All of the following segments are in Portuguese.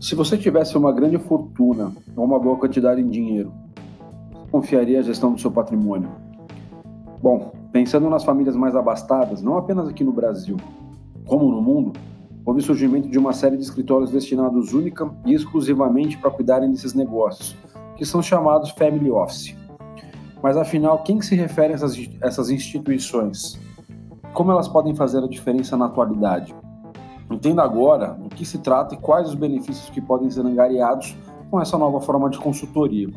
Se você tivesse uma grande fortuna ou uma boa quantidade em dinheiro, confiaria a gestão do seu patrimônio? Bom, pensando nas famílias mais abastadas, não apenas aqui no Brasil, como no mundo, houve surgimento de uma série de escritórios destinados única e exclusivamente para cuidarem desses negócios, que são chamados family office. Mas afinal, quem que se refere a essas instituições? Como elas podem fazer a diferença na atualidade? Entenda agora do que se trata e quais os benefícios que podem ser angariados com essa nova forma de consultoria.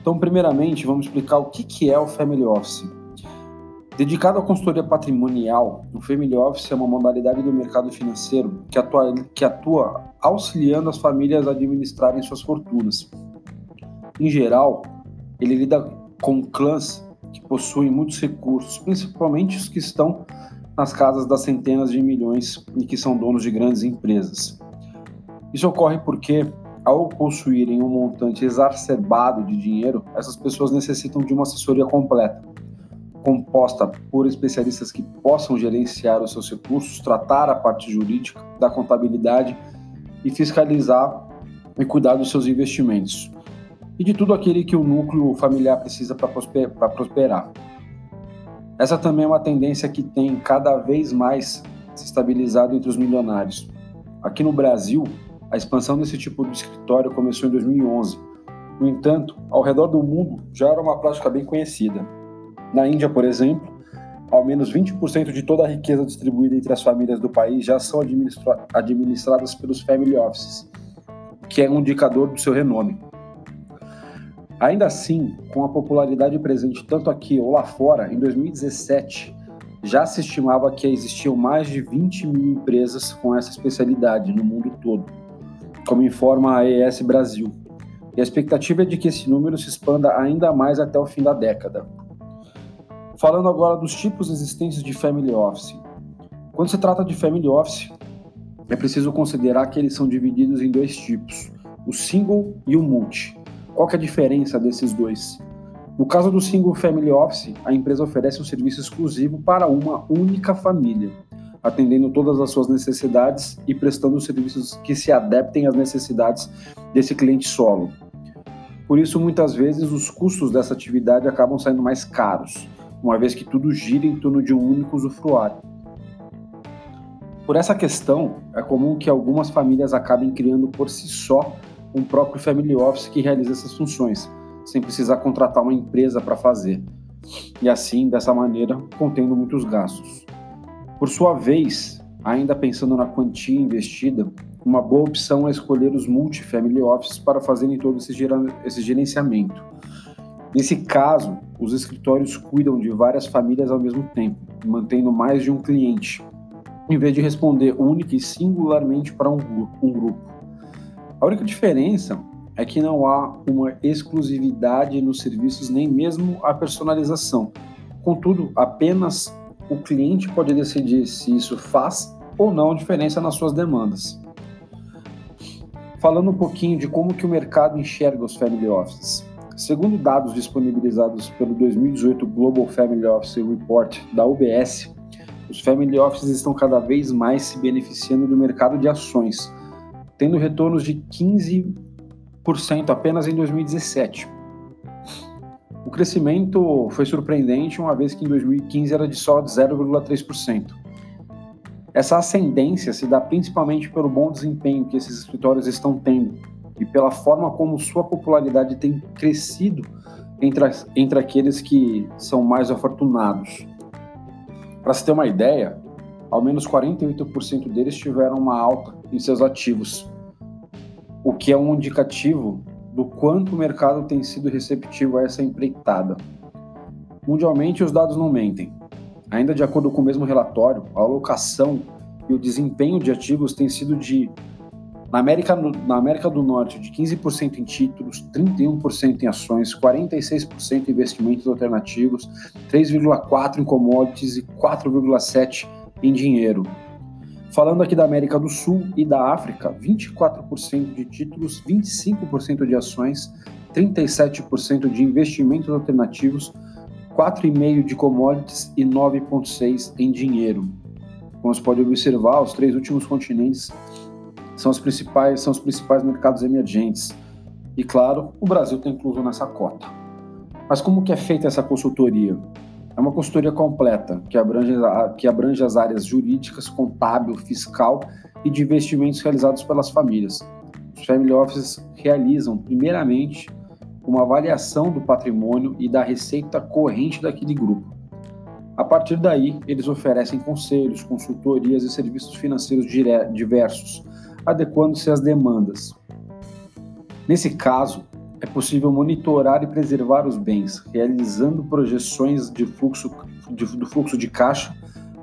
Então, primeiramente, vamos explicar o que é o Family Office. Dedicado à consultoria patrimonial, o Family Office é uma modalidade do mercado financeiro que atua, que atua auxiliando as famílias a administrarem suas fortunas. Em geral, ele lida com clãs que possuem muitos recursos, principalmente os que estão nas casas das centenas de milhões e que são donos de grandes empresas. Isso ocorre porque, ao possuírem um montante exacerbado de dinheiro, essas pessoas necessitam de uma assessoria completa composta por especialistas que possam gerenciar os seus recursos, tratar a parte jurídica da contabilidade e fiscalizar e cuidar dos seus investimentos. E de tudo aquele que o núcleo familiar precisa para prosperar. Essa também é uma tendência que tem cada vez mais se estabilizado entre os milionários. Aqui no Brasil, a expansão desse tipo de escritório começou em 2011. No entanto, ao redor do mundo já era uma prática bem conhecida. Na Índia, por exemplo, ao menos 20% de toda a riqueza distribuída entre as famílias do país já são administra administradas pelos family offices, que é um indicador do seu renome. Ainda assim, com a popularidade presente tanto aqui ou lá fora, em 2017 já se estimava que existiam mais de 20 mil empresas com essa especialidade no mundo todo, como informa a ES Brasil. E a expectativa é de que esse número se expanda ainda mais até o fim da década. Falando agora dos tipos existentes de Family Office. Quando se trata de Family Office, é preciso considerar que eles são divididos em dois tipos, o Single e o Multi. Qual é a diferença desses dois? No caso do Single Family Office, a empresa oferece um serviço exclusivo para uma única família, atendendo todas as suas necessidades e prestando serviços que se adaptem às necessidades desse cliente solo. Por isso, muitas vezes, os custos dessa atividade acabam saindo mais caros uma vez que tudo gira em torno de um único usufruário. Por essa questão, é comum que algumas famílias acabem criando por si só um próprio family office que realiza essas funções, sem precisar contratar uma empresa para fazer, e assim, dessa maneira, contendo muitos gastos. Por sua vez, ainda pensando na quantia investida, uma boa opção é escolher os multifamily offices para fazerem todo esse, gerenciamento Nesse caso, os escritórios cuidam de várias famílias ao mesmo tempo, mantendo mais de um cliente, em vez de responder única e singularmente para um grupo. A única diferença é que não há uma exclusividade nos serviços, nem mesmo a personalização. Contudo, apenas o cliente pode decidir se isso faz ou não diferença nas suas demandas. Falando um pouquinho de como que o mercado enxerga os family offices. Segundo dados disponibilizados pelo 2018 Global Family Office Report da UBS, os family offices estão cada vez mais se beneficiando do mercado de ações, tendo retornos de 15% apenas em 2017. O crescimento foi surpreendente, uma vez que em 2015 era de só 0,3%. Essa ascendência se dá principalmente pelo bom desempenho que esses escritórios estão tendo e pela forma como sua popularidade tem crescido entre, entre aqueles que são mais afortunados. Para se ter uma ideia, ao menos 48% deles tiveram uma alta em seus ativos, o que é um indicativo do quanto o mercado tem sido receptivo a essa empreitada. Mundialmente, os dados não mentem. Ainda de acordo com o mesmo relatório, a alocação e o desempenho de ativos tem sido de na América, na América do Norte, de 15% em títulos, 31% em ações, 46% em investimentos alternativos, 3,4% em commodities e 4,7% em dinheiro. Falando aqui da América do Sul e da África, 24% de títulos, 25% de ações, 37% de investimentos alternativos, 4,5% de commodities e 9,6% em dinheiro. Como se pode observar, os três últimos continentes são os principais, são os principais mercados emergentes. E claro, o Brasil está incluso nessa cota. Mas como que é feita essa consultoria? É uma consultoria completa, que abrange, que abrange as áreas jurídicas, contábil, fiscal e de investimentos realizados pelas famílias. Os family offices realizam, primeiramente, uma avaliação do patrimônio e da receita corrente daquele grupo. A partir daí, eles oferecem conselhos, consultorias e serviços financeiros diversos, adequando-se às demandas. Nesse caso, é possível monitorar e preservar os bens, realizando projeções de fluxo, de, do fluxo de caixa,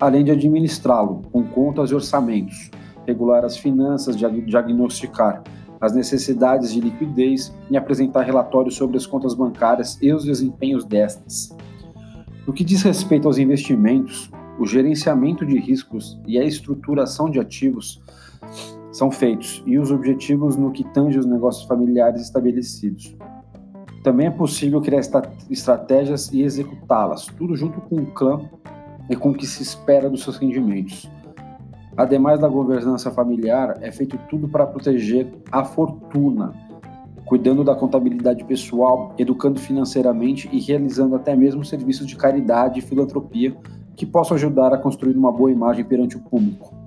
além de administrá-lo com contas e orçamentos, regular as finanças, diagnosticar as necessidades de liquidez e apresentar relatórios sobre as contas bancárias e os desempenhos destas. No que diz respeito aos investimentos, o gerenciamento de riscos e a estruturação de ativos são feitos e os objetivos no que tange os negócios familiares estabelecidos. Também é possível criar estratégias e executá-las, tudo junto com o clã e com o que se espera dos seus rendimentos. Ademais da governança familiar, é feito tudo para proteger a fortuna, cuidando da contabilidade pessoal, educando financeiramente e realizando até mesmo serviços de caridade e filantropia que possam ajudar a construir uma boa imagem perante o público.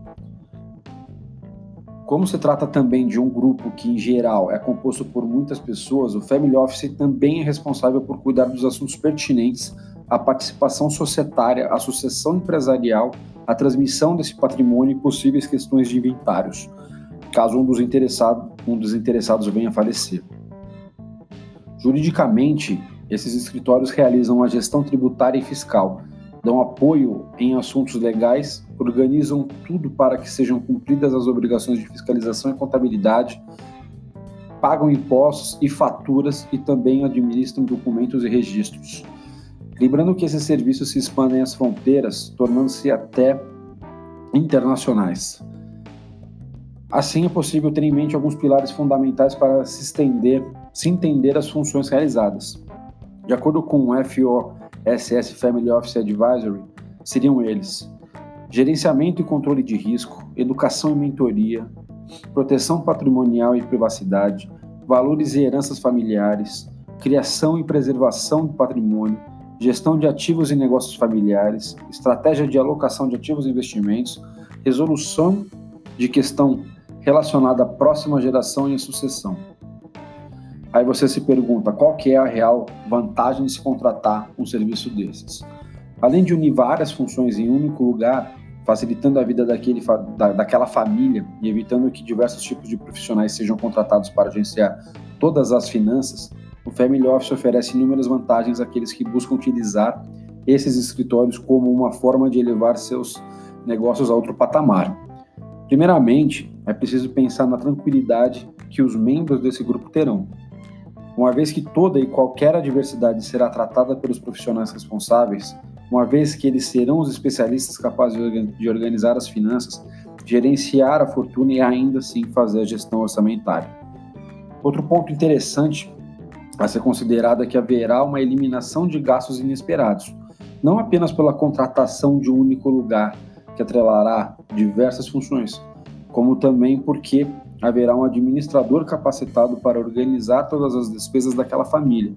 Como se trata também de um grupo que, em geral, é composto por muitas pessoas, o Family Office também é responsável por cuidar dos assuntos pertinentes à participação societária, à sucessão empresarial, à transmissão desse patrimônio e possíveis questões de inventários, caso um dos, interessado, um dos interessados venha a falecer. Juridicamente, esses escritórios realizam a gestão tributária e fiscal, dão apoio em assuntos legais, organizam tudo para que sejam cumpridas as obrigações de fiscalização e contabilidade, pagam impostos e faturas e também administram documentos e registros. Lembrando que esses serviços se expandem às fronteiras, tornando-se até internacionais. Assim, é possível ter em mente alguns pilares fundamentais para se estender, se entender as funções realizadas. De acordo com o FO SS Family Office Advisory seriam eles: gerenciamento e controle de risco, educação e mentoria, proteção patrimonial e privacidade, valores e heranças familiares, criação e preservação do patrimônio, gestão de ativos e negócios familiares, estratégia de alocação de ativos e investimentos, resolução de questão relacionada à próxima geração e à sucessão. Aí você se pergunta qual que é a real vantagem de se contratar um serviço desses. Além de unir várias funções em um único lugar, facilitando a vida daquele, da, daquela família e evitando que diversos tipos de profissionais sejam contratados para gerenciar todas as finanças, o Family Office oferece inúmeras vantagens àqueles que buscam utilizar esses escritórios como uma forma de elevar seus negócios a outro patamar. Primeiramente, é preciso pensar na tranquilidade que os membros desse grupo terão uma vez que toda e qualquer adversidade será tratada pelos profissionais responsáveis, uma vez que eles serão os especialistas capazes de organizar as finanças, gerenciar a fortuna e ainda assim fazer a gestão orçamentária. Outro ponto interessante a ser considerado é que haverá uma eliminação de gastos inesperados, não apenas pela contratação de um único lugar que atrelará diversas funções, como também porque haverá um administrador capacitado para organizar todas as despesas daquela família,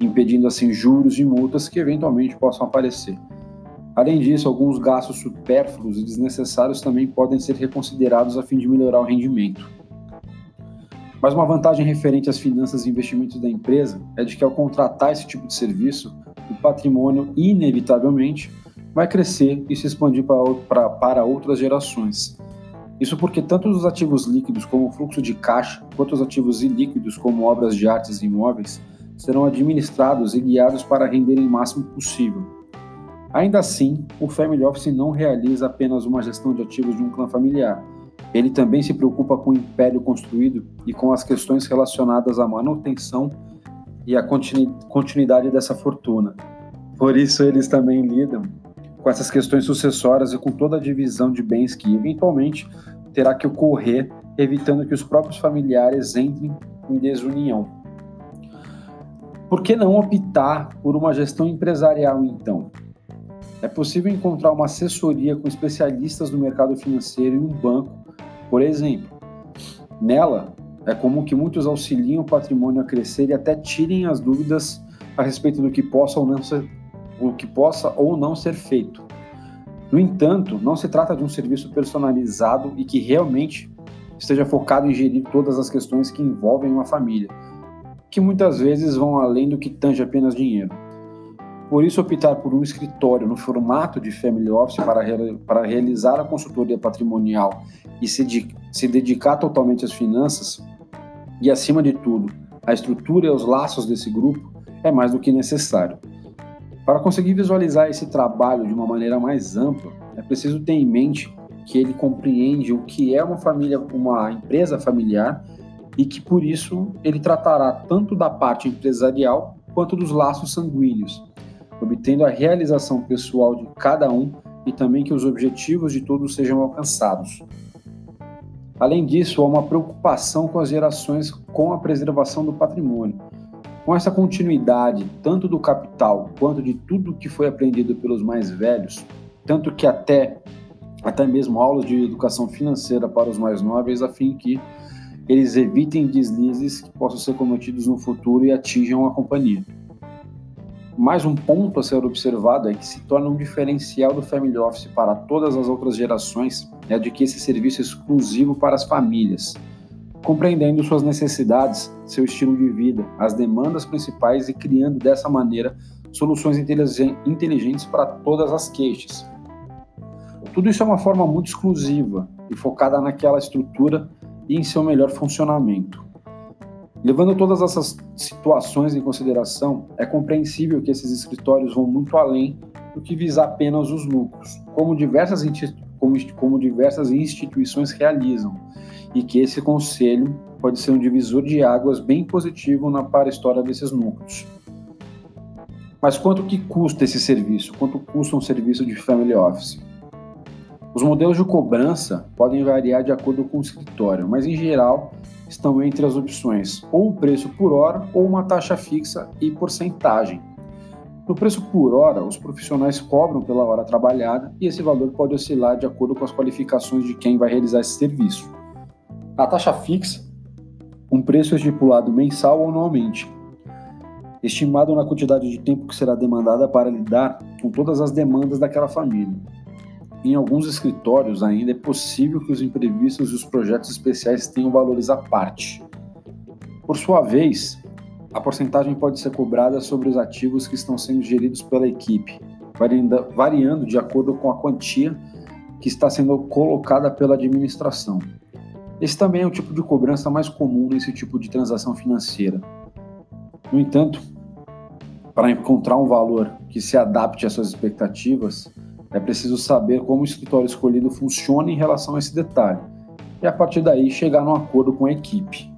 impedindo assim juros e multas que eventualmente possam aparecer. Além disso, alguns gastos supérfluos e desnecessários também podem ser reconsiderados a fim de melhorar o rendimento. Mas uma vantagem referente às finanças e investimentos da empresa é de que ao contratar esse tipo de serviço, o patrimônio inevitavelmente vai crescer e se expandir para, para outras gerações, isso porque tanto os ativos líquidos como o fluxo de caixa, quanto os ativos ilíquidos como obras de artes e imóveis, serão administrados e guiados para renderem o máximo possível. Ainda assim, o Family Office não realiza apenas uma gestão de ativos de um clã familiar. Ele também se preocupa com o império construído e com as questões relacionadas à manutenção e à continuidade dessa fortuna. Por isso, eles também lidam com essas questões sucessórias e com toda a divisão de bens que, eventualmente, terá que ocorrer, evitando que os próprios familiares entrem em desunião. Por que não optar por uma gestão empresarial, então? é possível encontrar uma assessoria com especialistas do mercado financeiro em um banco, por exemplo. Nela, é comum que muitos auxiliem o patrimônio a crescer e até tirem as dúvidas a respeito do que possa ou não ser, o que possa ou não ser feito. No entanto, não se trata de um serviço personalizado e que realmente esteja focado em gerir todas as questões que envolvem uma família, que muitas vezes vão além do que tange apenas dinheiro. Por isso, optar por um escritório no formato de family office para, para realizar a consultoria patrimonial e se, de, se dedicar totalmente às finanças e, acima de tudo, à estrutura e aos laços desse grupo é mais do que necessário. Para conseguir visualizar esse trabalho de uma maneira mais ampla, é preciso ter em mente que ele compreende o que é uma família, uma empresa familiar e que por isso ele tratará tanto da parte empresarial quanto dos laços sanguíneos, obtendo a realização pessoal de cada um e também que os objetivos de todos sejam alcançados. Além disso, há uma preocupação com as gerações com a preservação do patrimônio. Com essa continuidade, tanto do capital quanto de tudo que foi aprendido pelos mais velhos, tanto que até, até mesmo aulas de educação financeira para os mais nobres, a fim que eles evitem deslizes que possam ser cometidos no futuro e atinjam a companhia. Mais um ponto a ser observado é que se torna um diferencial do Family Office para todas as outras gerações é de que esse serviço é exclusivo para as famílias, compreendendo suas necessidades, seu estilo de vida, as demandas principais e criando dessa maneira soluções inteligentes para todas as queixas. Tudo isso é uma forma muito exclusiva e focada naquela estrutura e em seu melhor funcionamento. Levando todas essas situações em consideração, é compreensível que esses escritórios vão muito além do que visar apenas os lucros, como diversas, como, como diversas instituições realizam, e que esse conselho pode ser um divisor de águas bem positivo na para história desses núcleos. Mas quanto que custa esse serviço? Quanto custa um serviço de family office? Os modelos de cobrança podem variar de acordo com o escritório, mas em geral estão entre as opções ou o preço por hora ou uma taxa fixa e porcentagem. No preço por hora, os profissionais cobram pela hora trabalhada e esse valor pode oscilar de acordo com as qualificações de quem vai realizar esse serviço. A taxa fixa, um preço estipulado mensal ou anualmente, estimado na quantidade de tempo que será demandada para lidar com todas as demandas daquela família. Em alguns escritórios ainda é possível que os imprevistos e os projetos especiais tenham valores à parte. Por sua vez, a porcentagem pode ser cobrada sobre os ativos que estão sendo geridos pela equipe, variando de acordo com a quantia que está sendo colocada pela administração. Esse também é o tipo de cobrança mais comum nesse tipo de transação financeira. No entanto, para encontrar um valor que se adapte às suas expectativas, é preciso saber como o escritório escolhido funciona em relação a esse detalhe e a partir daí chegar num acordo com a equipe.